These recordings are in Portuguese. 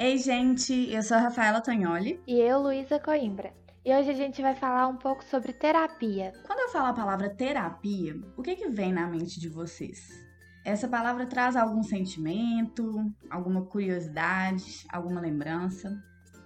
Ei, gente, eu sou a Rafaela Tognoli. E eu, Luísa Coimbra. E hoje a gente vai falar um pouco sobre terapia. Quando eu falo a palavra terapia, o que, que vem na mente de vocês? Essa palavra traz algum sentimento, alguma curiosidade, alguma lembrança?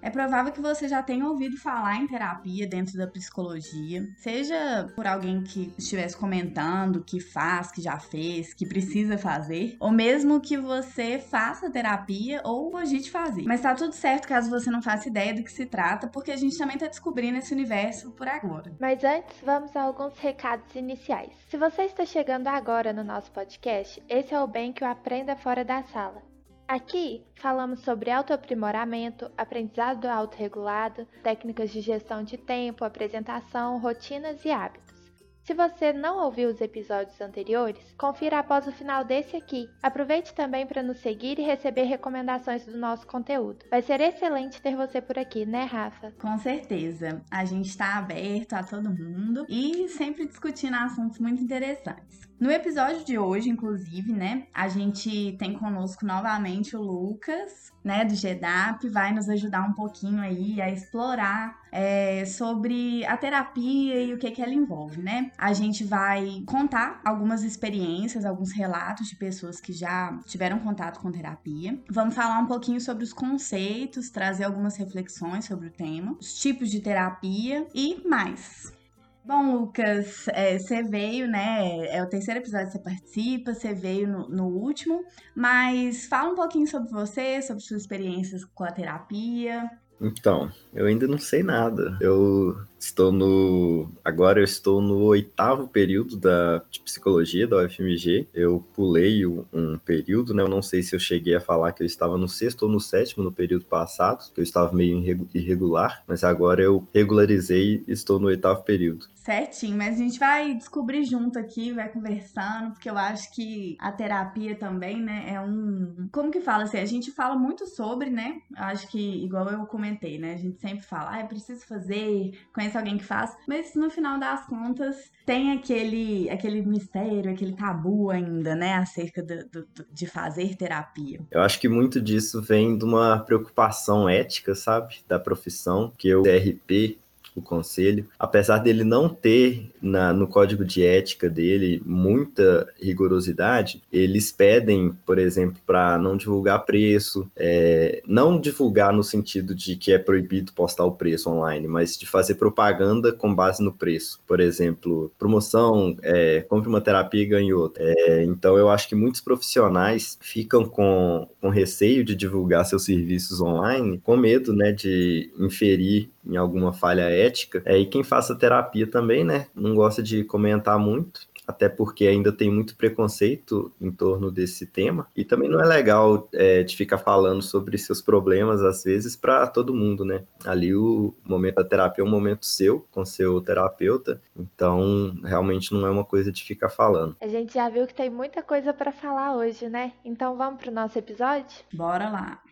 É provável que você já tenha ouvido falar em terapia dentro da psicologia, seja por alguém que estivesse comentando que faz, que já fez, que precisa fazer, ou mesmo que você faça terapia ou cogite fazer. Mas tá tudo certo caso você não faça ideia do que se trata, porque a gente também tá descobrindo esse universo por agora. Mas antes, vamos a alguns recados iniciais. Se você está chegando agora no nosso podcast, esse é o Bem que o Aprenda Fora da Sala. Aqui falamos sobre autoaprimoramento, aprendizado autorregulado, técnicas de gestão de tempo, apresentação, rotinas e hábitos. Se você não ouviu os episódios anteriores, confira após o final desse aqui. Aproveite também para nos seguir e receber recomendações do nosso conteúdo. Vai ser excelente ter você por aqui, né, Rafa? Com certeza. A gente está aberto a todo mundo e sempre discutindo assuntos muito interessantes. No episódio de hoje, inclusive, né, a gente tem conosco novamente o Lucas, né, do GEDAP, vai nos ajudar um pouquinho aí a explorar é, sobre a terapia e o que, que ela envolve, né? A gente vai contar algumas experiências, alguns relatos de pessoas que já tiveram contato com terapia. Vamos falar um pouquinho sobre os conceitos, trazer algumas reflexões sobre o tema, os tipos de terapia e mais. Bom, Lucas, é, você veio, né? É o terceiro episódio que você participa, você veio no, no, último, mas fala um pouquinho sobre você, sobre suas experiências com a terapia. Então, eu ainda não sei nada. Eu Estou no. Agora eu estou no oitavo período da, de psicologia da UFMG. Eu pulei um, um, período, né? Eu não sei se eu cheguei a falar que eu estava no sexto ou no sétimo no período passado, que eu estava meio irregular, mas agora eu regularizei e estou no oitavo período. Certinho, mas a gente vai descobrir junto aqui, vai conversando, porque eu acho que a terapia também, né, é um. Como que fala assim? A gente fala muito sobre, né? Eu acho que, igual eu comentei, né? A gente sempre fala, ah, é preciso fazer, conhecer conhece alguém que faz, mas no final das contas tem aquele, aquele mistério, aquele tabu ainda, né, acerca do, do, de fazer terapia. Eu acho que muito disso vem de uma preocupação ética, sabe, da profissão, que o DRP o conselho, apesar dele não ter na, no código de ética dele muita rigorosidade, eles pedem, por exemplo, para não divulgar preço, é, não divulgar no sentido de que é proibido postar o preço online, mas de fazer propaganda com base no preço. Por exemplo, promoção, é, compre uma terapia e ganhe outra. É, então eu acho que muitos profissionais ficam com, com receio de divulgar seus serviços online, com medo né, de inferir em alguma falha ética. É, e quem faça terapia também, né, não gosta de comentar muito, até porque ainda tem muito preconceito em torno desse tema. E também não é legal é, de ficar falando sobre seus problemas, às vezes, para todo mundo, né? Ali o momento da terapia é um momento seu, com seu terapeuta, então realmente não é uma coisa de ficar falando. A gente já viu que tem muita coisa para falar hoje, né? Então vamos para o nosso episódio? Bora lá!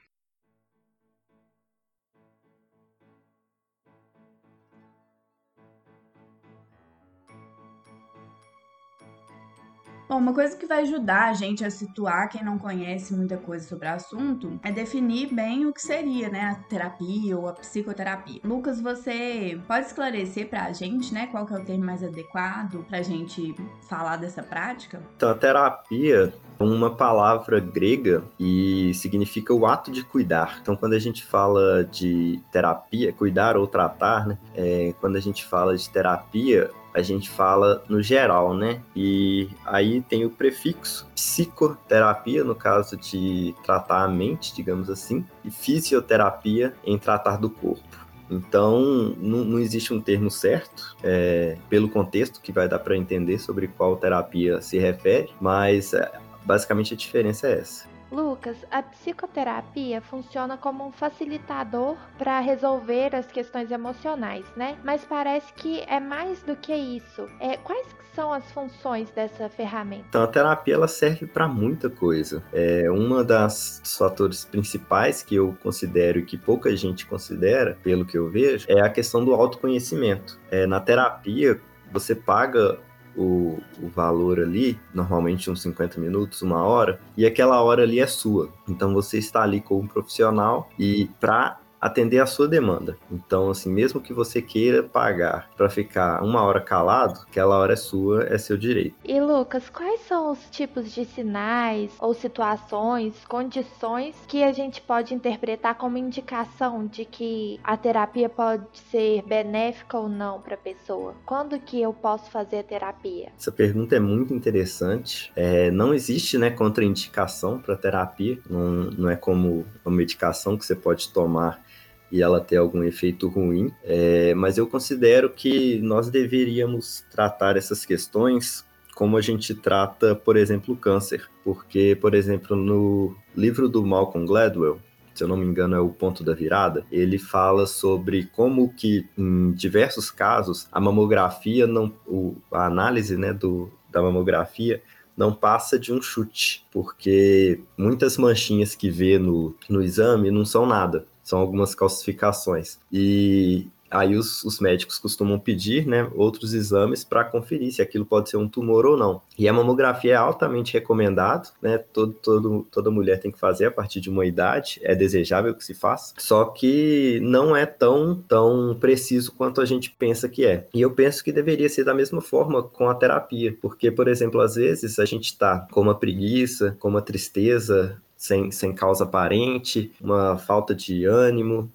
Bom, uma coisa que vai ajudar a gente a situar quem não conhece muita coisa sobre o assunto é definir bem o que seria, né, a terapia ou a psicoterapia. Lucas, você pode esclarecer pra gente, né, qual que é o termo mais adequado pra gente falar dessa prática? Então, a terapia é uma palavra grega e significa o ato de cuidar. Então, quando a gente fala de terapia, cuidar ou tratar, né, é, quando a gente fala de terapia, a gente fala no geral, né? E aí tem o prefixo psicoterapia, no caso de tratar a mente, digamos assim, e fisioterapia em tratar do corpo. Então, não, não existe um termo certo, é, pelo contexto que vai dar para entender sobre qual terapia se refere, mas é, basicamente a diferença é essa. Lucas, a psicoterapia funciona como um facilitador para resolver as questões emocionais, né? Mas parece que é mais do que isso. É, quais são as funções dessa ferramenta? Então, a terapia ela serve para muita coisa. É uma das fatores principais que eu considero e que pouca gente considera, pelo que eu vejo, é a questão do autoconhecimento. É, na terapia, você paga o, o valor ali, normalmente uns 50 minutos, uma hora, e aquela hora ali é sua. Então você está ali com um profissional e para atender a sua demanda. Então, assim, mesmo que você queira pagar para ficar uma hora calado, aquela hora é sua, é seu direito. E Lucas, quais são os tipos de sinais ou situações, condições que a gente pode interpretar como indicação de que a terapia pode ser benéfica ou não para a pessoa? Quando que eu posso fazer a terapia? Essa pergunta é muito interessante. É, não existe, né, contraindicação para terapia. Não, não é como uma medicação que você pode tomar e ela ter algum efeito ruim, é, mas eu considero que nós deveríamos tratar essas questões como a gente trata, por exemplo, o câncer, porque, por exemplo, no livro do Malcolm Gladwell, se eu não me engano é o ponto da virada, ele fala sobre como que em diversos casos a mamografia não, o, a análise né, do, da mamografia não passa de um chute, porque muitas manchinhas que vê no, no exame não são nada são algumas calcificações. E aí os, os, médicos costumam pedir né, outros exames para conferir se aquilo pode ser um tumor ou não. E a mamografia é altamente recomendado, né? Todo, todo, toda mulher tem que fazer a partir de uma idade, é desejável que se faça, só que não é tão, tão preciso quanto a gente pensa que é. E eu penso que deveria ser da mesma forma com a terapia, porque, por exemplo, às vezes a gente está com uma preguiça, com uma tristeza sem, sem causa aparente, uma falta de ânimo,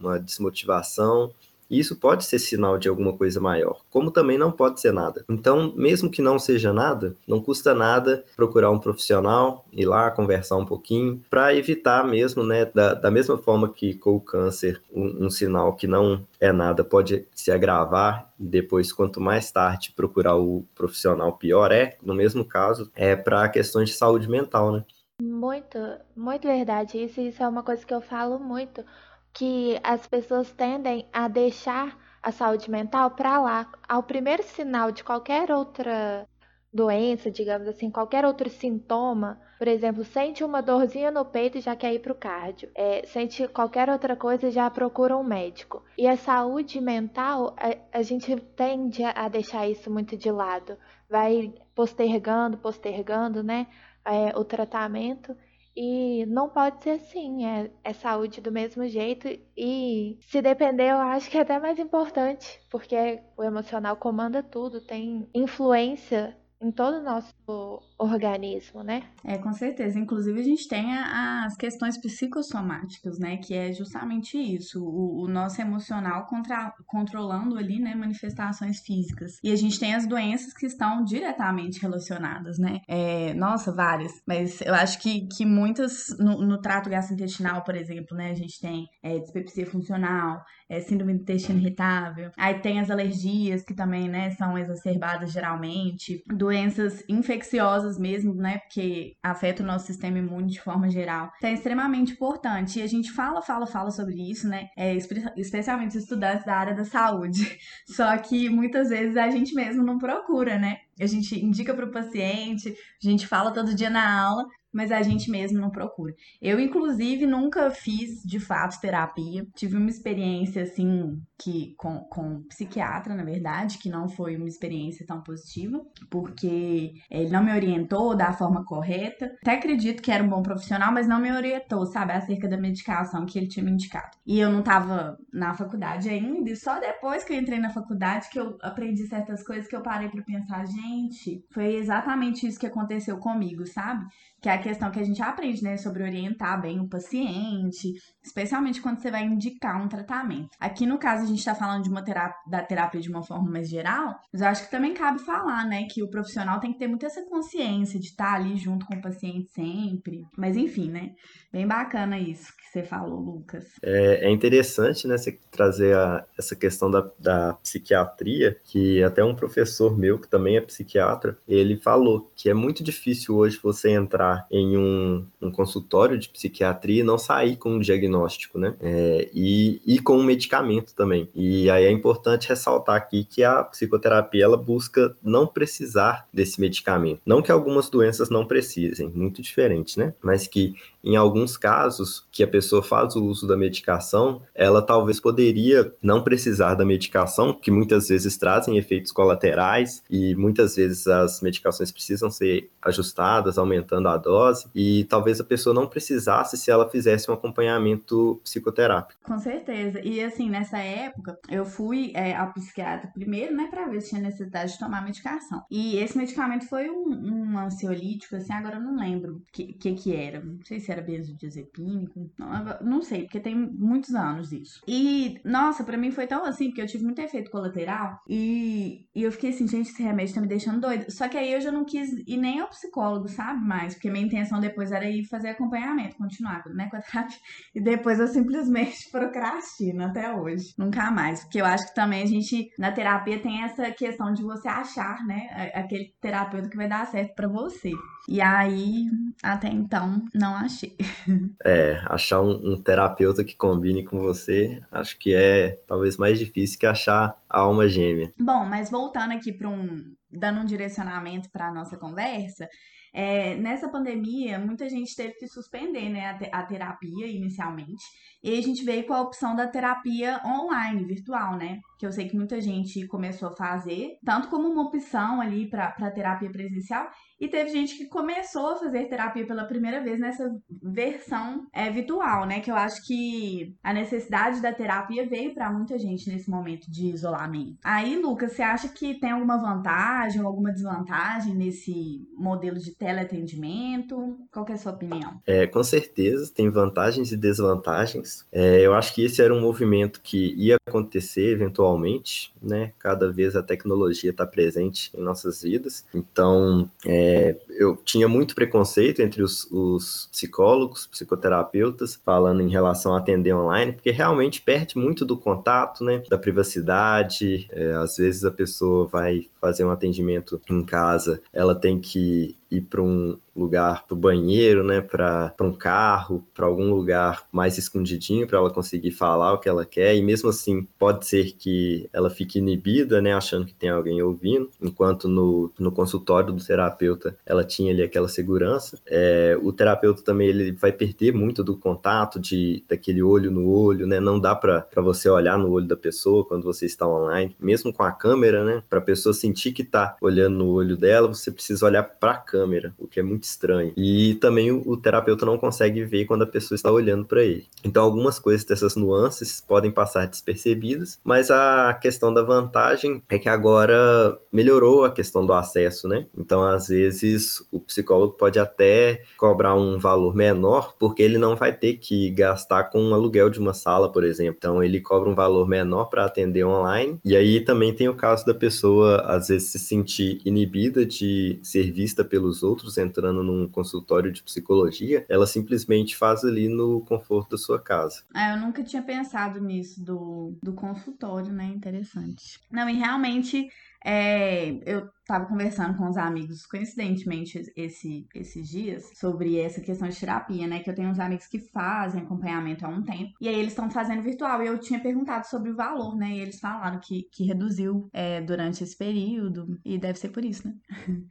uma desmotivação. Isso pode ser sinal de alguma coisa maior, como também não pode ser nada. Então, mesmo que não seja nada, não custa nada procurar um profissional, ir lá conversar um pouquinho, para evitar mesmo, né, da, da mesma forma que com o câncer, um, um sinal que não é nada pode se agravar e depois, quanto mais tarde procurar o profissional, pior é. No mesmo caso, é para questões de saúde mental, né? Muito, muito verdade. Isso, isso é uma coisa que eu falo muito, que as pessoas tendem a deixar a saúde mental para lá. Ao primeiro sinal de qualquer outra doença, digamos assim, qualquer outro sintoma, por exemplo, sente uma dorzinha no peito já quer ir para o cardio, é, sente qualquer outra coisa já procura um médico. E a saúde mental, a, a gente tende a deixar isso muito de lado, vai postergando, postergando, né? é, o tratamento. E não pode ser assim, é, é, saúde do mesmo jeito. E se depender, eu acho que é até mais importante, porque o emocional comanda tudo, tem influência em todo o nosso organismo, né? É, com certeza. Inclusive, a gente tem as questões psicossomáticas, né? Que é justamente isso, o, o nosso emocional contra, controlando ali, né? Manifestações físicas. E a gente tem as doenças que estão diretamente relacionadas, né? É, nossa, várias. Mas eu acho que, que muitas, no, no trato gastrointestinal, por exemplo, né? A gente tem é, dispepsia funcional, é, síndrome do intestino irritável. Aí tem as alergias, que também, né? São exacerbadas geralmente. Doenças infecciosas mesmo, né? Porque afeta o nosso sistema imune de forma geral. Então é extremamente importante. E a gente fala, fala, fala sobre isso, né? É, especialmente os estudantes da área da saúde. Só que muitas vezes a gente mesmo não procura, né? A gente indica para o paciente, a gente fala todo dia na aula, mas a gente mesmo não procura. Eu, inclusive, nunca fiz de fato terapia. Tive uma experiência assim que com, com psiquiatra, na verdade, que não foi uma experiência tão positiva, porque ele não me orientou da forma correta. Até acredito que era um bom profissional, mas não me orientou, sabe, acerca da medicação que ele tinha me indicado. E eu não tava na faculdade ainda, e só depois que eu entrei na faculdade que eu aprendi certas coisas que eu parei para pensar, gente, foi exatamente isso que aconteceu comigo, sabe? Que é a questão que a gente aprende, né, sobre orientar bem o paciente, especialmente quando você vai indicar um tratamento. Aqui no caso a gente está falando de uma terapia, da terapia de uma forma mais geral, mas eu acho que também cabe falar, né, que o profissional tem que ter muito essa consciência de estar tá ali junto com o paciente sempre. Mas enfim, né, bem bacana isso que você falou, Lucas. É, é interessante, né, você trazer a, essa questão da, da psiquiatria, que até um professor meu que também é psiquiatra, ele falou que é muito difícil hoje você entrar entrar em um, um consultório de psiquiatria e não sair com um diagnóstico, né? É, e, e com um medicamento também. E aí é importante ressaltar aqui que a psicoterapia ela busca não precisar desse medicamento. Não que algumas doenças não precisem, muito diferente, né? Mas que em alguns casos que a pessoa faz o uso da medicação, ela talvez poderia não precisar da medicação, que muitas vezes trazem efeitos colaterais e muitas vezes as medicações precisam ser ajustadas, aumentando a dose, e talvez a pessoa não precisasse se ela fizesse um acompanhamento psicoterápico. Com certeza. E assim, nessa época, eu fui é, ao psiquiatra primeiro, né, para ver se tinha necessidade de tomar medicação. E esse medicamento foi um, um ansiolítico, assim, agora eu não lembro o que, que, que era. Não sei se era benzodiazepínico, não, não sei, porque tem muitos anos isso. E, nossa, para mim foi tão assim, porque eu tive muito efeito colateral e, e eu fiquei assim, gente, esse remédio tá me deixando doida. Só que aí eu já não quis ir nem ao psicólogo, sabe? Mais, porque minha intenção depois era ir fazer acompanhamento, continuar, né, com a terapia. E depois eu simplesmente procrastino até hoje. Nunca mais. Porque eu acho que também a gente, na terapia, tem essa questão de você achar, né, aquele terapeuta que vai dar certo para você. E aí, até então, não achei. É, achar um, um, terapeuta que combine com você, acho que é talvez mais difícil que achar a alma gêmea. Bom, mas voltando aqui para um. dando um direcionamento para nossa conversa. É, nessa pandemia, muita gente teve que suspender né, a, te a, terapia inicialmente. E a gente veio com a opção da terapia online, virtual, né? Que eu sei que muita gente começou a fazer, tanto como uma opção ali para terapia presencial, e teve gente que começou a fazer terapia pela primeira vez nessa versão é, virtual, né? Que eu acho que a necessidade da terapia veio para muita gente nesse momento de isolamento. Aí, Lucas, você acha que tem alguma vantagem ou alguma desvantagem nesse modelo de teleatendimento? Qual é a sua opinião? É, com certeza, tem vantagens e desvantagens. É, eu acho que esse era um movimento que ia acontecer eventualmente, né? Cada vez a tecnologia está presente em nossas vidas. Então, é, é, eu tinha muito preconceito entre os, os, psicólogos, psicoterapeutas, falando em relação a atender online, porque realmente perde muito do contato, né, da privacidade. É, às vezes a pessoa vai fazer um atendimento em casa, ela tem que ir para um lugar para o banheiro, né, para um carro, para algum lugar mais escondidinho para ela conseguir falar o que ela quer. E mesmo assim pode ser que ela fique inibida, né, achando que tem alguém ouvindo, enquanto no, no consultório do terapeuta ela tinha ali aquela segurança. É, o terapeuta também ele vai perder muito do contato de daquele olho no olho, né, não dá para você olhar no olho da pessoa quando você está online, mesmo com a câmera, né, para a pessoa sentir que está olhando no olho dela, você precisa olhar para a câmera, o que é muito estranho. E também o, o terapeuta não consegue ver quando a pessoa está olhando para ele. Então, algumas coisas dessas nuances podem passar despercebidas, mas a questão da vantagem é que agora melhorou a questão do acesso, né? Então, às vezes, o psicólogo pode até cobrar um valor menor, porque ele não vai ter que gastar com um aluguel de uma sala, por exemplo. Então, ele cobra um valor menor para atender online. E aí também tem o caso da pessoa, às vezes, se sentir inibida de ser vista pelos outros entrando num consultório de psicologia, ela simplesmente faz ali no conforto da sua casa. Ah, eu nunca tinha pensado nisso do, do consultório, né? Interessante. Não, e realmente é, eu estava conversando com os amigos, coincidentemente, esse, esses dias, sobre essa questão de terapia, né? Que eu tenho uns amigos que fazem acompanhamento há um tempo. E aí eles estão fazendo virtual. E eu tinha perguntado sobre o valor, né? E eles falaram que, que reduziu é, durante esse período. E deve ser por isso, né?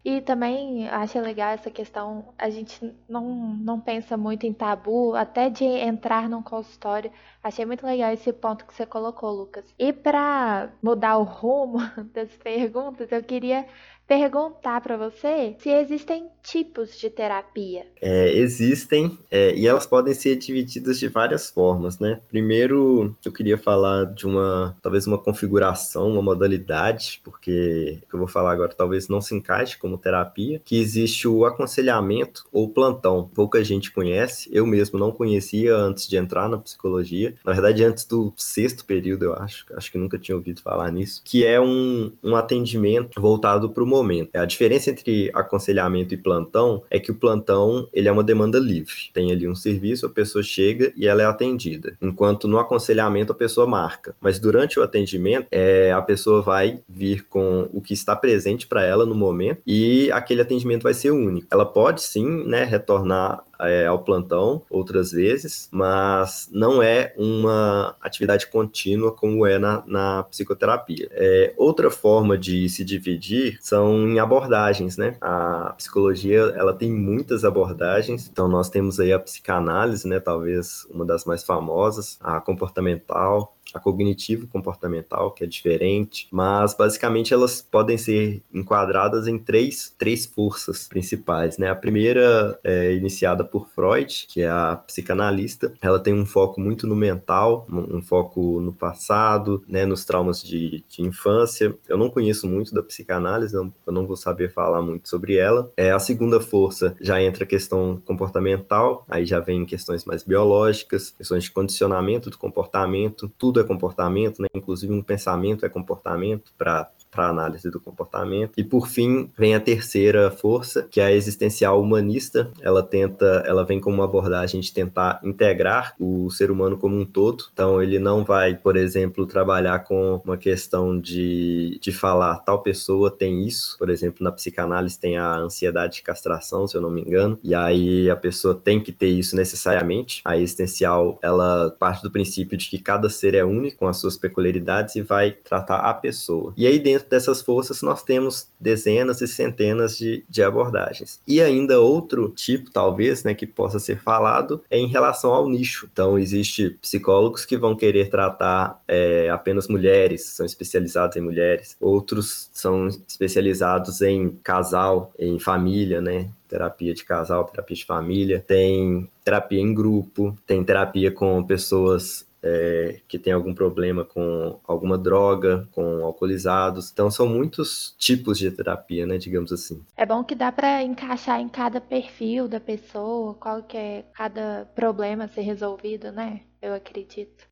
E também acho legal essa questão. A gente não, não pensa muito em tabu, até de entrar num consultório. Achei muito legal esse ponto que você colocou, Lucas. E para mudar o rumo das perguntas, eu queria perguntar para você se existem tipos de terapia. É, existem, é, e elas podem ser divididas de várias formas, né? Primeiro, eu queria falar de uma, talvez uma configuração, uma modalidade, porque o que eu vou falar agora talvez não se encaixe como terapia, que existe o aconselhamento ou plantão. Pouca gente conhece, eu mesmo não conhecia antes de entrar na psicologia, na verdade antes do sexto período, eu acho, acho que nunca tinha ouvido falar nisso, que é um, um atendimento voltado para o momento. A diferença entre aconselhamento e plantão é que o plantão ele é uma demanda livre. Tem ali um serviço, a pessoa chega e ela é atendida. Enquanto no aconselhamento a pessoa marca. Mas durante o atendimento, é, a pessoa vai vir com o que está presente para ela no momento e aquele atendimento vai ser único. Ela pode sim, né, retornar é, ao plantão outras vezes, mas não é uma atividade contínua como é na, na psicoterapia. É, outra forma de se dividir são em abordagens, né? A psicologia ela tem muitas abordagens, então nós temos aí a psicanálise, né? Talvez uma das mais famosas, a comportamental, a cognitivo comportamental, que é diferente, mas basicamente elas podem ser enquadradas em três, três forças principais, né? A primeira é iniciada por Freud, que é a psicanalista, ela tem um foco muito no mental, um foco no passado, né, nos traumas de, de infância. Eu não conheço muito da psicanálise, eu não vou saber falar muito sobre ela. É a segunda força já entra a questão comportamental, aí já vem questões mais biológicas, questões de condicionamento do comportamento, tudo é comportamento, né? Inclusive um pensamento é comportamento para para análise do comportamento. E por fim, vem a terceira força, que é a existencial humanista. Ela tenta, ela vem com uma abordagem de tentar integrar o ser humano como um todo. Então ele não vai, por exemplo, trabalhar com uma questão de, de falar tal pessoa tem isso. Por exemplo, na psicanálise tem a ansiedade de castração, se eu não me engano. E aí a pessoa tem que ter isso necessariamente. A existencial, ela parte do princípio de que cada ser é único com as suas peculiaridades e vai tratar a pessoa. E aí dentro dentro dessas forças nós temos dezenas e centenas de, de abordagens. E ainda outro tipo, talvez, né, que possa ser falado é em relação ao nicho. Então, existe psicólogos que vão querer tratar é, apenas mulheres, são especializados em mulheres. Outros são especializados em casal, em família, né? terapia de casal, terapia de família, tem terapia em grupo, tem terapia com pessoas é, que tem algum problema com alguma droga, com alcoolizados. Então são muitos tipos de terapia, né, digamos assim. É bom que dá para encaixar em cada perfil da pessoa, qual que é cada problema ser resolvido, né? Eu acredito.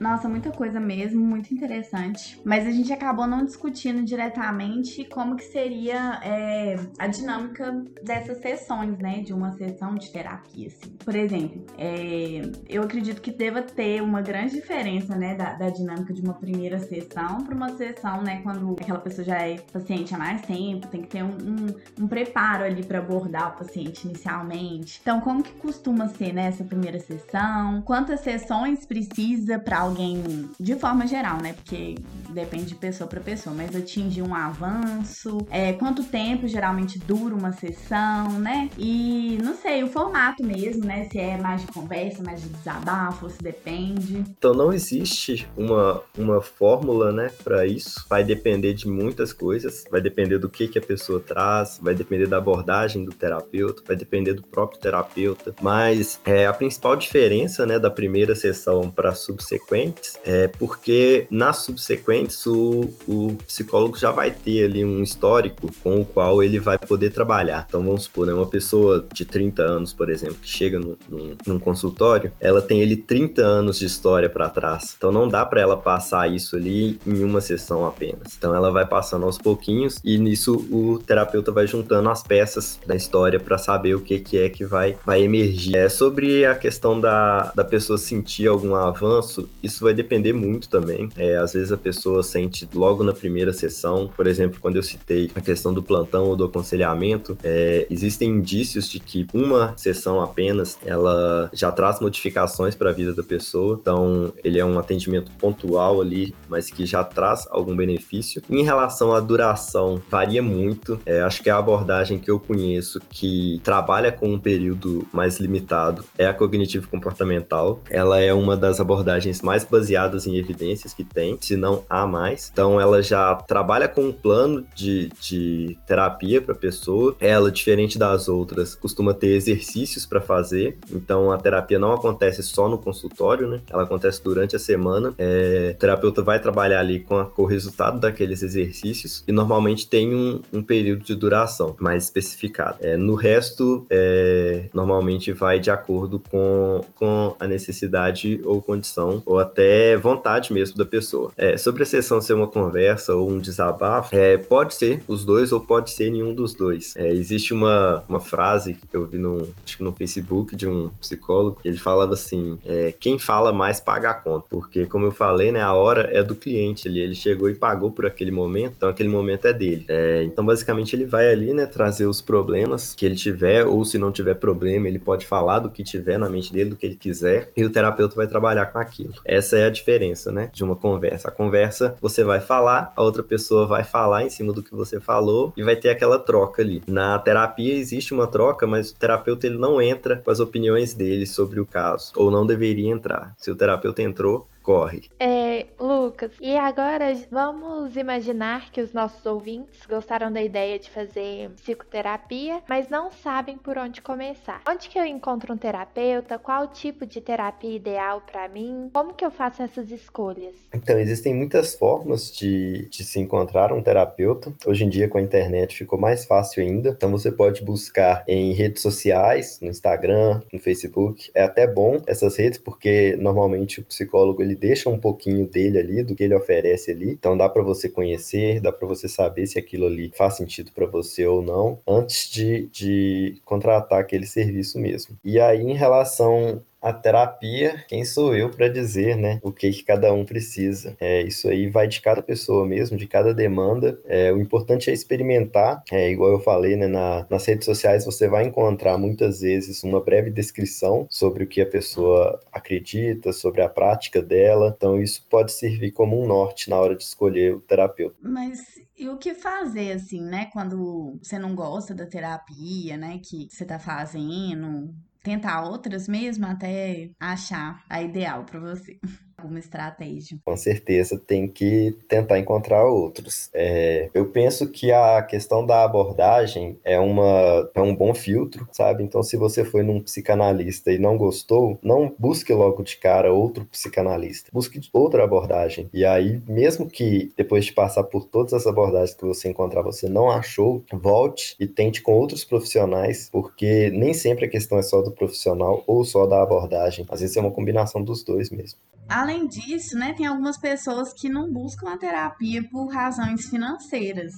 Nossa, muita coisa mesmo, muito interessante. Mas a gente acabou não discutindo diretamente como que seria é, a dinâmica dessas sessões, né? De uma sessão de terapia, assim. Por exemplo, é, eu acredito que deva ter uma grande diferença, né? Da, da dinâmica de uma primeira sessão para uma sessão, né? Quando aquela pessoa já é paciente há mais tempo, tem que ter um, um, um preparo ali para abordar o paciente inicialmente. Então, como que costuma ser, né? Essa primeira sessão? Quantas sessões precisa para alguém, de forma geral, né? Porque depende de pessoa para pessoa, mas atingir um avanço, é, quanto tempo geralmente dura uma sessão, né? E não sei, o formato mesmo, né? Se é mais de conversa, mais de desabafo, se depende. Então não existe uma, uma fórmula, né, para isso. Vai depender de muitas coisas, vai depender do que, que a pessoa traz, vai depender da abordagem do terapeuta, vai depender do próprio terapeuta. Mas é, a principal diferença, né, da primeira sessão para subsequente subsequentes, é porque nas subsequentes o, o psicólogo já vai ter ali um histórico com o qual ele vai poder trabalhar. Então vamos supor, né, uma pessoa de 30 anos, por exemplo, que chega no, no, num consultório, ela tem ali 30 anos de história para trás. Então não dá para ela passar isso ali em uma sessão apenas. Então ela vai passando aos pouquinhos e nisso o terapeuta vai juntando as peças da história para saber o que, que é que vai, vai emergir. É sobre a questão da, da pessoa sentir algum avanço, isso vai depender muito também. É, às vezes a pessoa sente logo na primeira sessão, por exemplo, quando eu citei a questão do plantão ou do aconselhamento, é, existem indícios de que uma sessão apenas ela já traz modificações para a vida da pessoa. Então, ele é um atendimento pontual ali, mas que já traz algum benefício. Em relação à duração, varia muito. É, acho que a abordagem que eu conheço que trabalha com um período mais limitado é a cognitivo comportamental. Ela é uma das abordagens mais mais baseadas em evidências que tem, se não há mais. Então ela já trabalha com um plano de, de terapia para a pessoa. Ela, diferente das outras, costuma ter exercícios para fazer. Então a terapia não acontece só no consultório, né? Ela acontece durante a semana. É, o terapeuta vai trabalhar ali com, a, com, o resultado daqueles exercícios e normalmente tem um, um período de duração mais especificado. É, no resto, é, normalmente vai de acordo com, com a necessidade ou condição, ou até vontade mesmo da pessoa. É, sobre a sessão ser uma conversa ou um desabafo, é, pode ser os dois ou pode ser nenhum dos dois. É, existe uma, uma frase que eu vi no, acho que no Facebook de um psicólogo, ele falava assim, é, quem fala mais paga a conta, porque como eu falei, né, a hora é do cliente, ele, ele chegou e pagou por aquele momento, então aquele momento é dele. É, então basicamente ele vai ali, né, trazer os problemas que ele tiver, ou se não tiver problema, ele pode falar do que tiver na mente dele, do que ele quiser, e o terapeuta vai trabalhar com aquilo. Essa é a diferença, né, de uma conversa. A conversa, você vai falar, a outra pessoa vai falar em cima do que você falou e vai ter aquela troca ali. Na terapia existe uma troca, mas o terapeuta ele não entra com as opiniões dele sobre o caso, ou não deveria entrar. Se o terapeuta entrou, corre. É, Lucas, e agora vamos imaginar que os nossos ouvintes gostaram da ideia de fazer psicoterapia, mas não sabem por onde começar. Onde que eu encontro um terapeuta? Qual o tipo de terapia ideal para mim? Como que eu faço essas escolhas? Então, existem muitas formas de, de se encontrar um terapeuta. Hoje em dia, com a internet, ficou mais fácil ainda. Então, você pode buscar em redes sociais, no Instagram, no Facebook. É até bom essas redes, porque normalmente o psicólogo ele deixa um pouquinho dele ali, do que ele oferece ali. Então dá para você conhecer, dá para você saber se aquilo ali faz sentido para você ou não, antes de, de contratar aquele serviço mesmo. E aí, em relação a terapia, quem sou eu para dizer, né, o que, que cada um precisa? É, isso aí vai de cada pessoa mesmo, de cada demanda. É, o importante é experimentar, é, igual eu falei, né, na, nas redes sociais você vai encontrar muitas vezes uma breve descrição sobre o que a pessoa acredita, sobre a prática dela. Então isso pode servir como um norte na hora de escolher o terapeuta. Mas e o que fazer, assim, né? Quando você não gosta da terapia, né? Que você tá fazendo, tentar outras mesmo até achar a ideal para você alguma estratégia. Com certeza tem que tentar encontrar outros. É, eu penso que a questão da abordagem é, uma, é um bom filtro, sabe? Então, se você foi num psicanalista e não gostou, não busque logo de cara outro psicanalista. Busque outra abordagem. E aí, mesmo que depois de passar por todas as abordagens que você encontrar, você não achou, volte e tente com outros profissionais, porque nem sempre a questão é só do profissional ou só da abordagem. Às vezes é uma combinação dos dois mesmo. Além disso, né, tem algumas pessoas que não buscam a terapia por razões financeiras.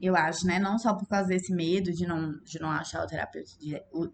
Eu acho, né? Não só por causa desse medo de não, de não achar o terapeuta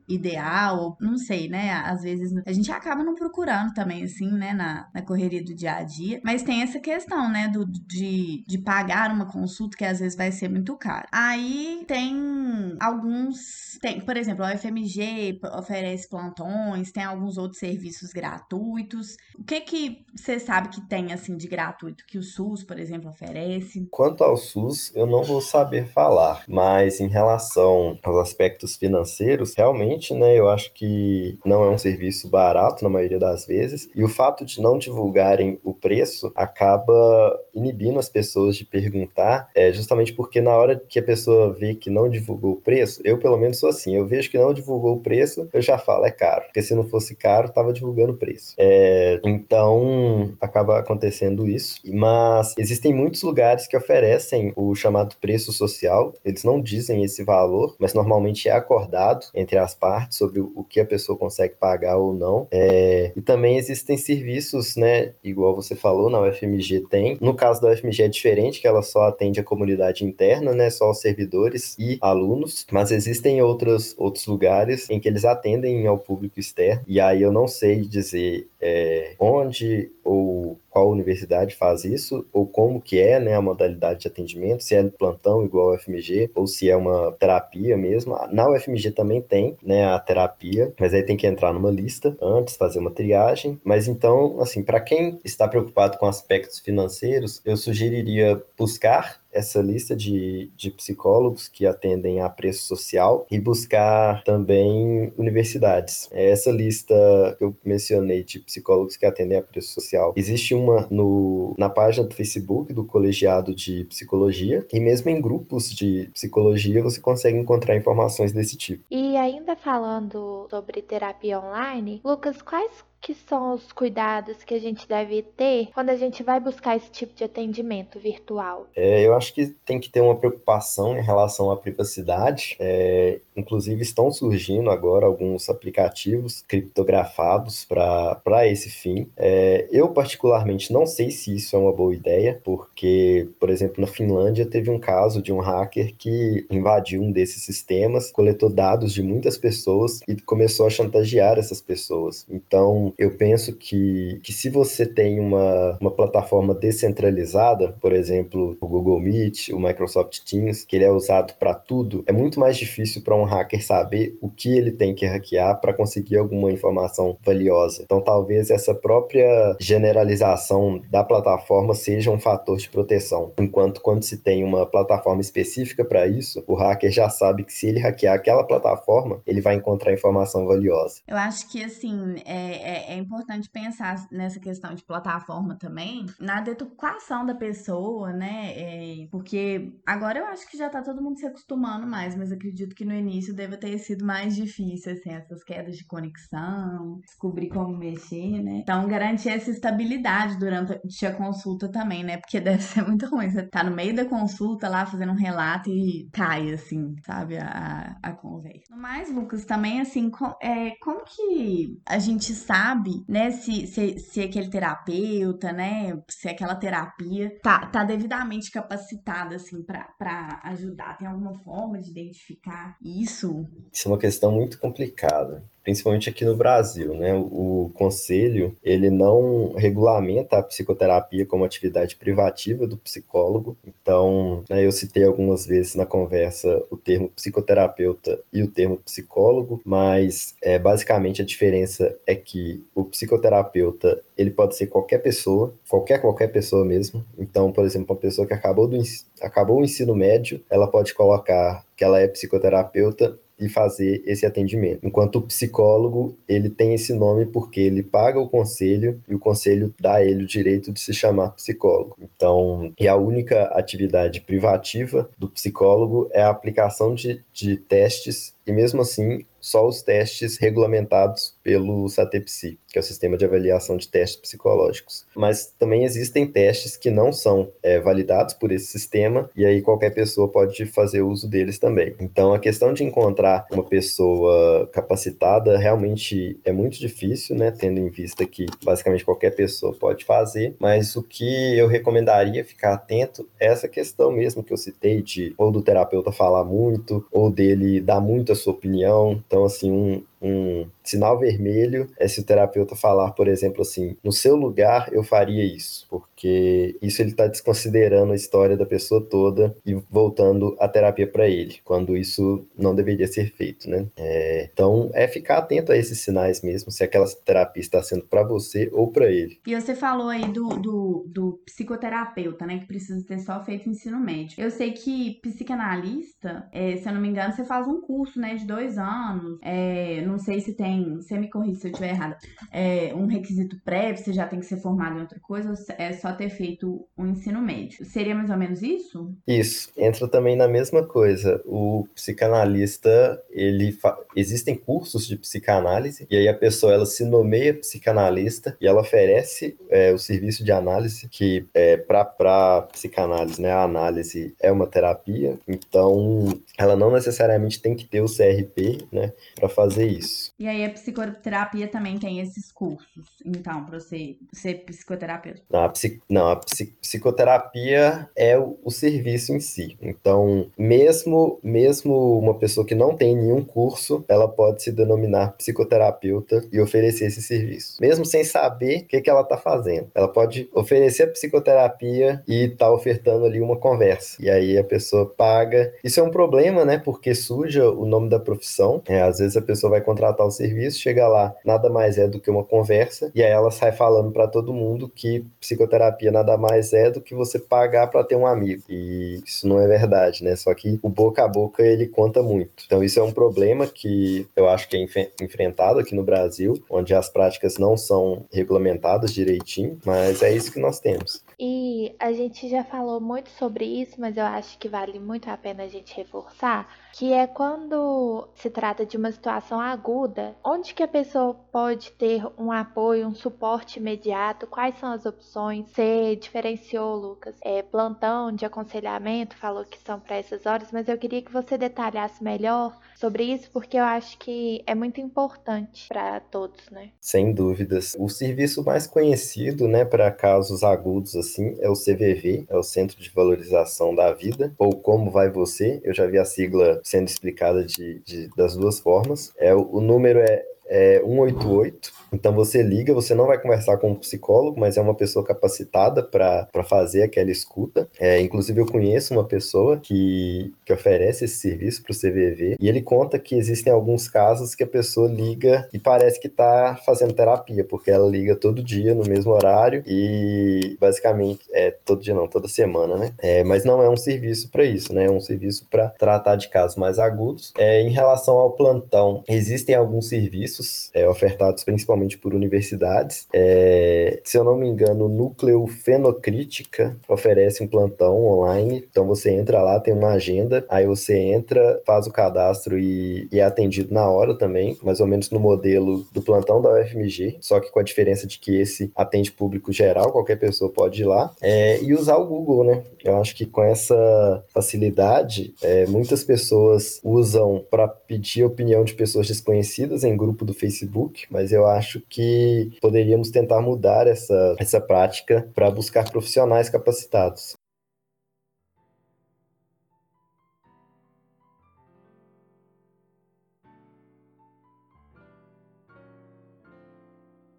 ideal, ou não sei, né? Às vezes a gente acaba não procurando também, assim, né, na, na correria do dia a dia. Mas tem essa questão, né, do, de, de pagar uma consulta que às vezes vai ser muito caro. Aí tem alguns. Tem, por exemplo, a UFMG oferece plantões, tem alguns outros serviços gratuitos. O que que você sabe que tem, assim, de gratuito, que o SUS, por exemplo, oferece? Quanto ao SUS, eu não vou saber falar, mas em relação aos aspectos financeiros, realmente, né, eu acho que não é um serviço barato na maioria das vezes, e o fato de não divulgarem o preço acaba inibindo as pessoas de perguntar, é justamente porque na hora que a pessoa vê que não divulgou o preço, eu pelo menos sou assim, eu vejo que não divulgou o preço, eu já falo, é caro, porque se não fosse caro, tava divulgando o preço. É, então, acaba acontecendo isso. Mas existem muitos lugares que oferecem o chamado preço social. Eles não dizem esse valor, mas normalmente é acordado entre as partes sobre o que a pessoa consegue pagar ou não. É... E também existem serviços, né? Igual você falou, na UFMG tem. No caso da UFMG é diferente, que ela só atende a comunidade interna, né? Só os servidores e alunos. Mas existem outros, outros lugares em que eles atendem ao público externo. E aí eu não sei dizer é, onde ou qual universidade faz isso, ou como que é né, a modalidade de atendimento, se é plantão igual ao UFMG, ou se é uma terapia mesmo. Na UFMG também tem né, a terapia, mas aí tem que entrar numa lista antes, fazer uma triagem. Mas então, assim, para quem está preocupado com aspectos financeiros, eu sugeriria buscar essa lista de, de psicólogos que atendem a preço social e buscar também universidades. Essa lista que eu mencionei de psicólogos que atendem a preço social, existe uma no, na página do Facebook do Colegiado de Psicologia e mesmo em grupos de psicologia você consegue encontrar informações desse tipo. E ainda falando sobre terapia online, Lucas, quais que são os cuidados que a gente deve ter quando a gente vai buscar esse tipo de atendimento virtual? É, eu acho que tem que ter uma preocupação em relação à privacidade. É, inclusive, estão surgindo agora alguns aplicativos criptografados para esse fim. É, eu, particularmente, não sei se isso é uma boa ideia, porque, por exemplo, na Finlândia teve um caso de um hacker que invadiu um desses sistemas, coletou dados de muitas pessoas e começou a chantagear essas pessoas. Então, eu penso que, que se você tem uma, uma plataforma descentralizada, por exemplo, o Google Meet, o Microsoft Teams, que ele é usado para tudo, é muito mais difícil para um hacker saber o que ele tem que hackear para conseguir alguma informação valiosa. Então, talvez essa própria generalização da plataforma seja um fator de proteção. Enquanto quando se tem uma plataforma específica para isso, o hacker já sabe que se ele hackear aquela plataforma, ele vai encontrar informação valiosa. Eu acho que, assim, é, é, é importante pensar nessa questão de plataforma também, na deturpação da pessoa, né? É, porque agora eu acho que já tá todo mundo se acostumando mais, mas acredito que no início deva ter sido mais difícil, assim, essas quedas de conexão, descobrir como mexer, né? Então, garantir essa estabilidade durante a consulta também, né? Porque deve ser muito ruim. Você tá no meio da consulta lá fazendo um relato e cai, assim, sabe? A, a conversa. Mas, Lucas, também, assim, com, é, como que a gente sabe, né, se, se, se aquele terapeuta, né, se aquela terapia tá, tá devidamente capacitada, assim, para ajudar? Tem alguma forma de identificar isso? Isso é uma questão muito complicada principalmente aqui no Brasil, né? O, conselho, ele não regulamenta a psicoterapia como atividade privativa do psicólogo. Então, né, eu citei algumas vezes na conversa o termo psicoterapeuta e o termo psicólogo, mas é, basicamente a diferença é que o psicoterapeuta, ele pode ser qualquer pessoa, qualquer qualquer pessoa mesmo. Então, por exemplo, uma pessoa que acabou do acabou o ensino médio, ela pode colocar que ela é psicoterapeuta e fazer esse atendimento. Enquanto o psicólogo, ele tem esse nome porque ele paga o conselho e o conselho dá a ele o direito de se chamar psicólogo. Então, e a única atividade privativa do psicólogo é a aplicação de, de testes e mesmo assim só os testes regulamentados pelo SATEPSI, que é o Sistema de Avaliação de Testes Psicológicos. Mas também existem testes que não são é, validados por esse sistema, e aí qualquer pessoa pode fazer uso deles também. Então, a questão de encontrar uma pessoa capacitada realmente é muito difícil, né, tendo em vista que basicamente qualquer pessoa pode fazer, mas o que eu recomendaria ficar atento é essa questão mesmo que eu citei de ou do terapeuta falar muito, ou dele dar muito sua opinião, então, assim, um, um sinal vermelho é se o terapeuta falar, por exemplo, assim, no seu lugar eu faria isso, porque isso ele está desconsiderando a história da pessoa toda e voltando a terapia para ele, quando isso não deveria ser feito, né? É, então é ficar atento a esses sinais mesmo, se aquela terapia está sendo para você ou para ele. E você falou aí do, do, do, psicoterapeuta, né, que precisa ter só feito ensino médio. Eu sei que psicanalista, é, se eu não me engano, você faz um curso, né, de dois anos, é, não sei se tem, você me corrija se eu estiver errada, é, um requisito prévio, você já tem que ser formado em outra coisa, ou é só ter feito o um ensino médio. Seria mais ou menos isso? Isso, entra também na mesma coisa. O psicanalista, ele fa... existem cursos de psicanálise, e aí a pessoa ela se nomeia psicanalista e ela oferece é, o serviço de análise, que é, para psicanálise, né, a análise é uma terapia, então ela não necessariamente tem que ter o CRP, né, para fazer isso isso. E aí a psicoterapia também tem esses cursos, então, para você ser psicoterapeuta? Não, a, psic... Não, a psic... psicoterapia é o, o, serviço em si. Então, mesmo, mesmo uma pessoa que não tem nenhum curso, ela pode se denominar psicoterapeuta e oferecer esse serviço. Mesmo sem saber o que, que ela está fazendo. Ela pode oferecer a psicoterapia e tá ofertando ali uma conversa. E aí a pessoa paga. Isso é um problema, né? Porque suja o nome da profissão. É, às vezes a pessoa vai contratar o serviço, chega lá, nada mais é do que uma conversa, e aí ela sai falando para todo mundo que psicoterapia nada mais é do que você pagar para ter um amigo. E isso não é verdade, né? Só que o boca a boca ele conta muito. Então isso é um problema que eu acho que é enfrentado aqui no Brasil, onde as práticas não são regulamentadas direitinho, mas é isso que nós temos. E a gente já falou muito sobre isso, mas eu acho que vale muito a pena a gente reforçar, que é quando se trata de uma situação aguda, onde que a pessoa pode ter um apoio, um suporte imediato? Quais são as opções? Você diferenciou, Lucas, é, plantão de aconselhamento, falou que são para essas horas, mas eu queria que você detalhasse melhor sobre isso, porque eu acho que é muito importante para todos, né? Sem dúvidas. O serviço mais conhecido, né, para casos agudos assim, é o CVV, é o Centro de Valorização da Vida, ou Como Vai Você. Eu já vi a sigla sendo explicada de, de das duas formas. É o, número é é 188. Então você liga, você não vai conversar com um psicólogo, mas é uma pessoa capacitada para fazer aquela escuta. É, inclusive, eu conheço uma pessoa que, que oferece esse serviço para o CVV e ele conta que existem alguns casos que a pessoa liga e parece que está fazendo terapia, porque ela liga todo dia no mesmo horário e basicamente é todo dia não, toda semana, né? É, mas não é um serviço para isso, né? É um serviço para tratar de casos mais agudos. É, em relação ao plantão, existem alguns serviços é, ofertados principalmente por universidades. É, se eu não me engano, Núcleo Fenocrítica oferece um plantão online. Então você entra lá, tem uma agenda, aí você entra, faz o cadastro e, e é atendido na hora também, mais ou menos no modelo do plantão da UFMG, só que com a diferença de que esse atende público geral, qualquer pessoa pode ir lá, é, e usar o Google, né? Eu acho que com essa facilidade, é, muitas pessoas usam para pedir opinião de pessoas desconhecidas em grupo do Facebook, mas eu acho que poderíamos tentar mudar essa, essa prática para buscar profissionais capacitados.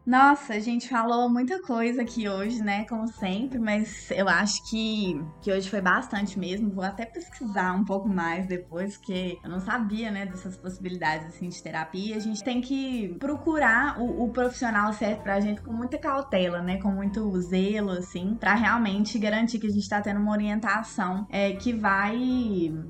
Nossa, a gente falou muita coisa aqui hoje, né? Como sempre, mas eu acho que, que hoje foi bastante mesmo. Vou até pesquisar um pouco mais depois, porque eu não sabia, né, dessas possibilidades assim, de terapia. A gente tem que procurar o, o profissional certo pra gente com muita cautela, né? Com muito zelo, assim, para realmente garantir que a gente tá tendo uma orientação é, que vai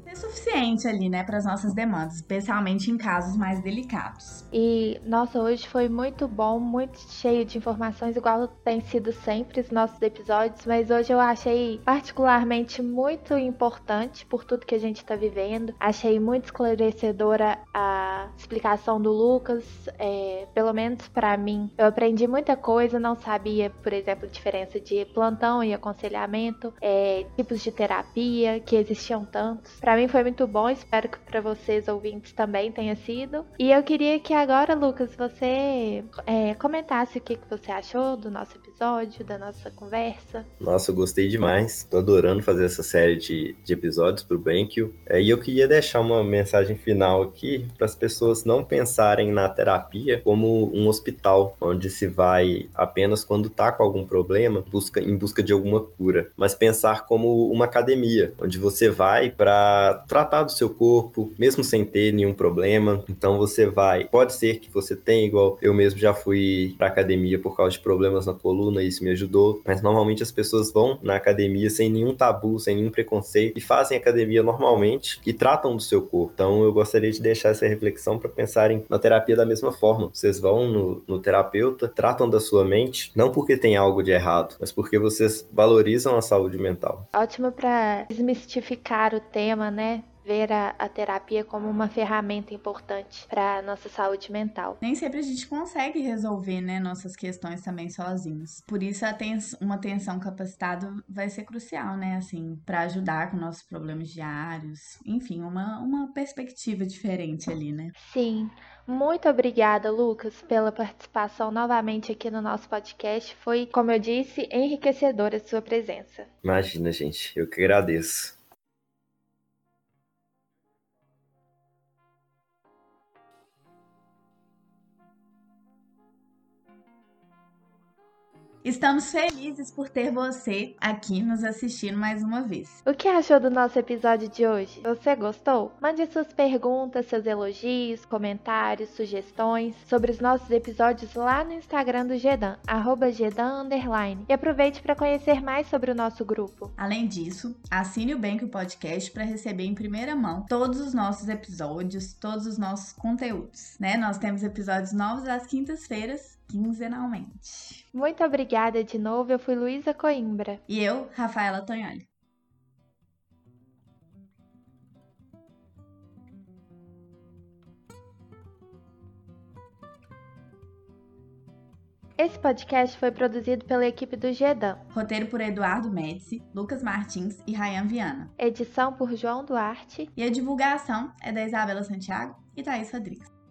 ser suficiente ali, né, para as nossas demandas, especialmente em casos mais delicados. E, nossa, hoje foi muito bom, muito cheio de informações, igual tem sido sempre os nossos episódios, mas hoje eu achei particularmente muito importante por tudo que a gente está vivendo. Achei muito esclarecedora a explicação do Lucas, é, pelo menos para mim. Eu aprendi muita coisa, não sabia, por exemplo, a diferença de plantão e aconselhamento, é, tipos de terapia, que existiam tantos. Para mim foi muito bom, espero que para vocês ouvintes também tenha sido. E eu queria que agora, Lucas, você é, comentasse comentasse o que, que você achou do nosso episódio, da nossa conversa. Nossa, eu gostei demais. Tô adorando fazer essa série de, de episódios pro BenQ. É, e eu queria deixar uma mensagem final aqui para as pessoas não pensarem na terapia como um hospital, onde se vai apenas quando tá com algum problema, busca, em busca de alguma cura, mas pensar como uma academia, onde você vai para tratar do seu corpo, mesmo sem ter nenhum problema. Então você vai, pode ser que você tenha, igual eu mesmo já fui para academia por causa de problemas na coluna, isso me ajudou. Mas normalmente as pessoas vão na academia sem nenhum tabu, sem nenhum preconceito e fazem academia normalmente e tratam do seu corpo. Então eu gostaria de deixar essa reflexão para pensarem na terapia da mesma forma. Vocês vão no, no terapeuta, tratam da sua mente, não porque tem algo de errado, mas porque vocês valorizam a saúde mental. Ótimo para desmistificar o tema, né? Ver a, a terapia como uma ferramenta importante para nossa saúde mental. Nem sempre a gente consegue resolver, né, nossas questões também sozinhos. Por isso, uma atenção capacitada vai ser crucial, né, assim, para ajudar com nossos problemas diários. Enfim, uma, uma perspectiva diferente ali, né? Sim. Muito obrigada, Lucas, pela participação novamente aqui no nosso podcast. Foi, como eu disse, enriquecedora a sua presença. Imagina, gente. Eu que agradeço. Estamos felizes por ter você aqui nos assistindo mais uma vez. O que achou do nosso episódio de hoje? Você gostou? Mande suas perguntas, seus elogios, comentários, sugestões sobre os nossos episódios lá no Instagram do Gedan, arroba Gedan E aproveite para conhecer mais sobre o nosso grupo. Além disso, assine o Bank o Podcast para receber em primeira mão todos os nossos episódios, todos os nossos conteúdos. Né? Nós temos episódios novos às quintas-feiras quinzenalmente. Muito obrigada de novo. Eu fui Luísa Coimbra. E eu, Rafaela Tonholi. Esse podcast foi produzido pela equipe do GEDAM. Roteiro por Eduardo Médici, Lucas Martins e Ryan Viana. Edição por João Duarte. E a divulgação é da Isabela Santiago e Thaís Rodrigues.